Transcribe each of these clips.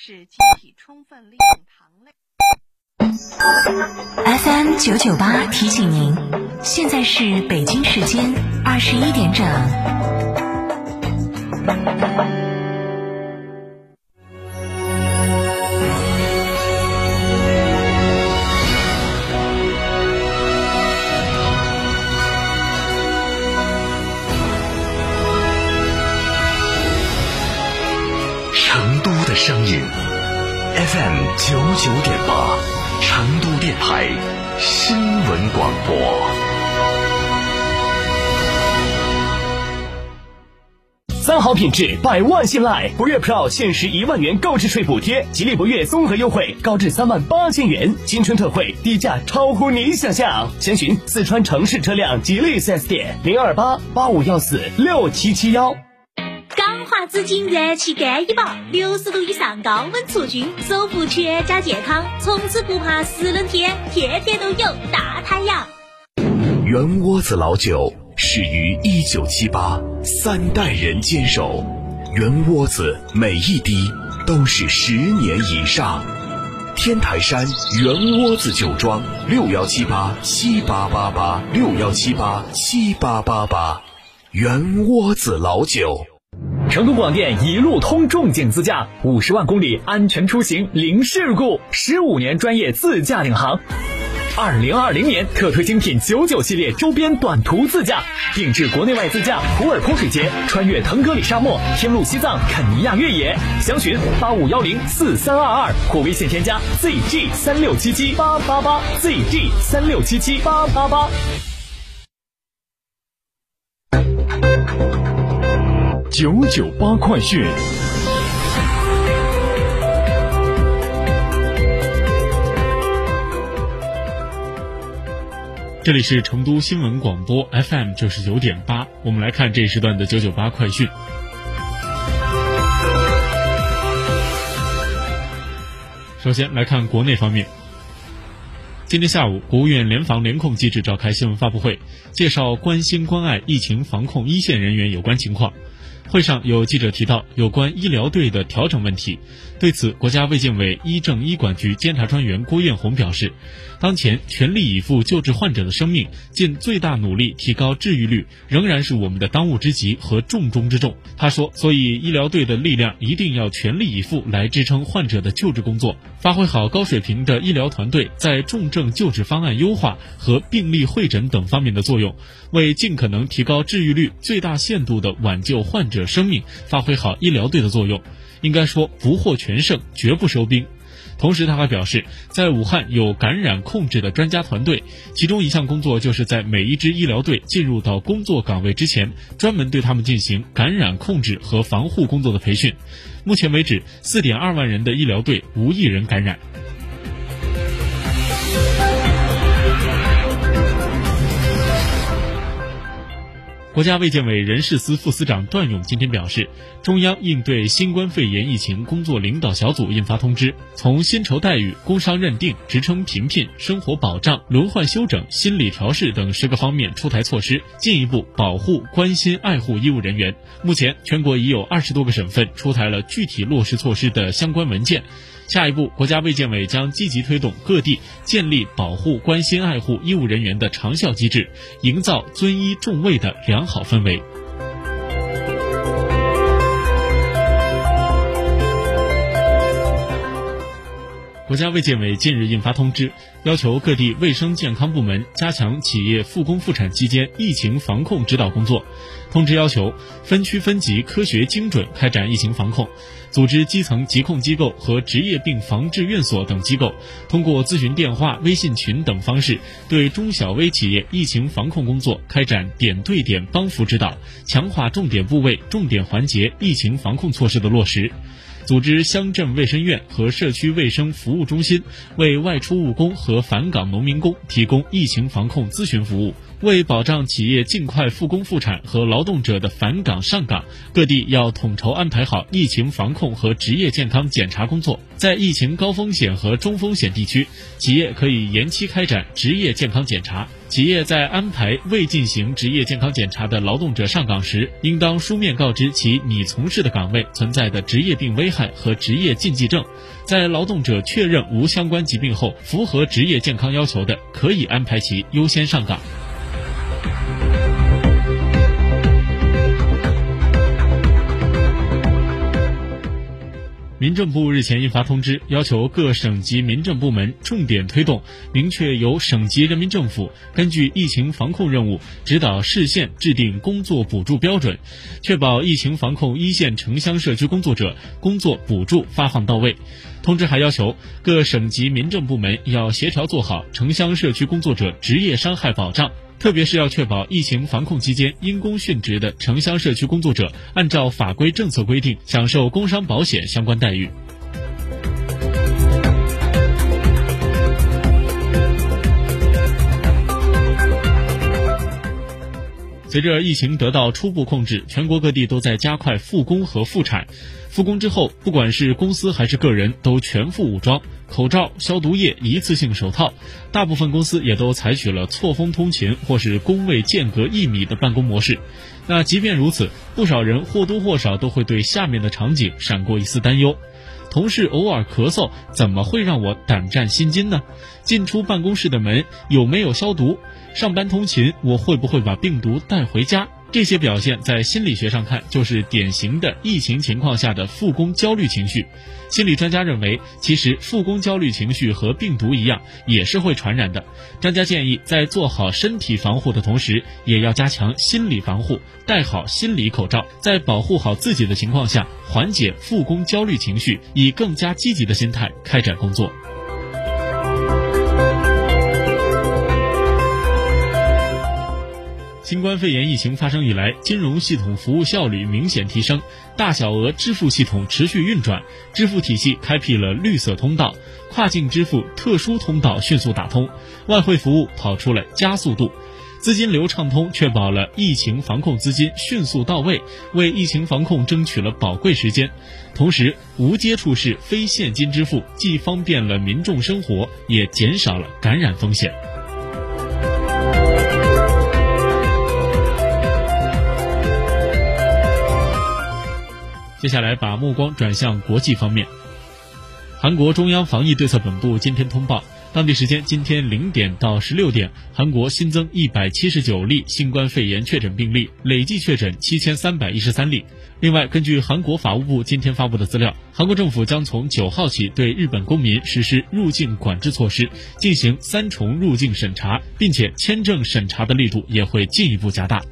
使机体充分利用糖类。FM 九九八提醒您，现在是北京时间二十一点整。台新闻广播。三好品质，百万信赖。博越 Pro 限时一万元购置税补贴，吉利博越综合优惠高至三万八千元，新春特惠，低价超乎你想象。详询四川城市车辆吉利 4S 店零二八八五幺四六七七幺。华紫金燃气干衣宝，六十度以上高温除菌，守护全家健康，从此不怕湿冷天，天天都有大太阳。圆窝子老酒始于一九七八，三代人坚守，圆窝子每一滴都是十年以上。天台山圆窝子酒庄六幺七八七八八八六幺七八七八八八，圆窝子老酒。成都广电一路通重景自驾，五十万公里安全出行零事故，十五年专业自驾领航。二零二零年特推精品九九系列周边短途自驾，定制国内外自驾，普洱泼水节，穿越腾格里沙漠，天路西藏，肯尼亚越野。详询八五幺零四三二二或微信添加 zg 三六七七八八八 zg 三六七七八八八。九九八快讯。这里是成都新闻广播 FM 九十九点八，我们来看这一时段的九九八快讯。首先来看国内方面，今天下午，国务院联防联控机制召开新闻发布会，介绍关心关爱疫情防控一线人员有关情况。会上有记者提到有关医疗队的调整问题，对此，国家卫健委医政医管局监察专员郭艳红表示，当前全力以赴救治患者的生命，尽最大努力提高治愈率，仍然是我们的当务之急和重中之重。他说，所以医疗队的力量一定要全力以赴来支撑患者的救治工作，发挥好高水平的医疗团队在重症救治方案优化和病例会诊等方面的作用，为尽可能提高治愈率、最大限度地挽救患者生命，发挥好医疗队的作用。应该说，不获全胜，绝不收兵。同时，他还表示，在武汉有感染控制的专家团队，其中一项工作就是在每一支医疗队进入到工作岗位之前，专门对他们进行感染控制和防护工作的培训。目前为止，四点二万人的医疗队无一人感染。国家卫健委人事司副司长段勇今天表示，中央应对新冠肺炎疫情工作领导小组印发通知，从薪酬待遇、工伤认定、职称评聘、生活保障、轮换休整、心理调试等十个方面出台措施，进一步保护、关心、爱护医务人员。目前，全国已有二十多个省份出台了具体落实措施的相关文件。下一步，国家卫健委将积极推动各地建立保护、关心、爱护医务人员的长效机制，营造尊医重卫的良好氛围。国家卫健委近日印发通知，要求各地卫生健康部门加强企业复工复产期间疫情防控指导工作。通知要求分区分级、科学精准开展疫情防控，组织基层疾控机构和职业病防治院所等机构，通过咨询电话、微信群等方式，对中小微企业疫情防控工作开展点对点帮扶指导，强化重点部位、重点环节疫情防控措施的落实。组织乡镇卫生院和社区卫生服务中心为外出务工和返岗农民工提供疫情防控咨询服务。为保障企业尽快复工复产和劳动者的返岗上岗，各地要统筹安排好疫情防控和职业健康检查工作。在疫情高风险和中风险地区，企业可以延期开展职业健康检查。企业在安排未进行职业健康检查的劳动者上岗时，应当书面告知其拟从事的岗位存在的职业病危害和职业禁忌症。在劳动者确认无相关疾病后，符合职业健康要求的，可以安排其优先上岗。民政部日前印发通知，要求各省级民政部门重点推动，明确由省级人民政府根据疫情防控任务，指导市县制定工作补助标准，确保疫情防控一线城乡社区工作者工作补助发放到位。通知还要求各省级民政部门要协调做好城乡社区工作者职业伤害保障。特别是要确保疫情防控期间因公殉职的城乡社区工作者，按照法规政策规定享受工伤保险相关待遇。随着疫情得到初步控制，全国各地都在加快复工和复产。复工之后，不管是公司还是个人，都全副武装，口罩、消毒液、一次性手套。大部分公司也都采取了错峰通勤或是工位间隔一米的办公模式。那即便如此，不少人或多或少都会对下面的场景闪过一丝担忧：同事偶尔咳嗽，怎么会让我胆战心惊呢？进出办公室的门有没有消毒？上班通勤，我会不会把病毒带回家？这些表现在心理学上看，就是典型的疫情情况下的复工焦虑情绪。心理专家认为，其实复工焦虑情绪和病毒一样，也是会传染的。专家建议，在做好身体防护的同时，也要加强心理防护，戴好心理口罩，在保护好自己的情况下，缓解复工焦虑情绪，以更加积极的心态开展工作。新冠肺炎疫情发生以来，金融系统服务效率明显提升，大小额支付系统持续运转，支付体系开辟了绿色通道，跨境支付特殊通道迅速打通，外汇服务跑出了加速度，资金流畅通，确保了疫情防控资金迅速到位，为疫情防控争取了宝贵时间。同时，无接触式非现金支付既方便了民众生活，也减少了感染风险。接下来把目光转向国际方面。韩国中央防疫对策本部今天通报，当地时间今天零点到十六点，韩国新增一百七十九例新冠肺炎确诊病例，累计确诊七千三百一十三例。另外，根据韩国法务部今天发布的资料，韩国政府将从九号起对日本公民实施入境管制措施，进行三重入境审查，并且签证审查的力度也会进一步加大。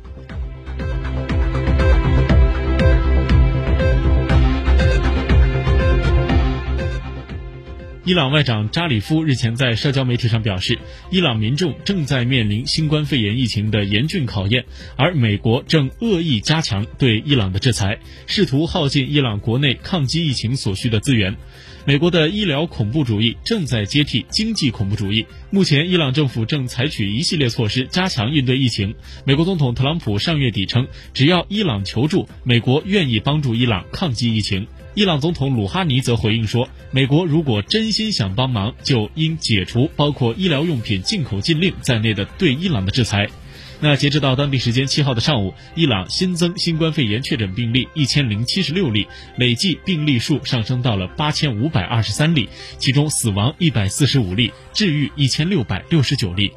伊朗外长扎里夫日前在社交媒体上表示，伊朗民众正在面临新冠肺炎疫情的严峻考验，而美国正恶意加强对伊朗的制裁，试图耗尽伊朗国内抗击疫情所需的资源。美国的医疗恐怖主义正在接替经济恐怖主义。目前，伊朗政府正采取一系列措施加强应对疫情。美国总统特朗普上月底称，只要伊朗求助，美国愿意帮助伊朗抗击疫情。伊朗总统鲁哈尼则回应说，美国如果真心想帮忙，就应解除包括医疗用品进口禁令在内的对伊朗的制裁。那截止到当地时间七号的上午，伊朗新增新冠肺炎确诊病例一千零七十六例，累计病例数上升到了八千五百二十三例，其中死亡一百四十五例，治愈一千六百六十九例。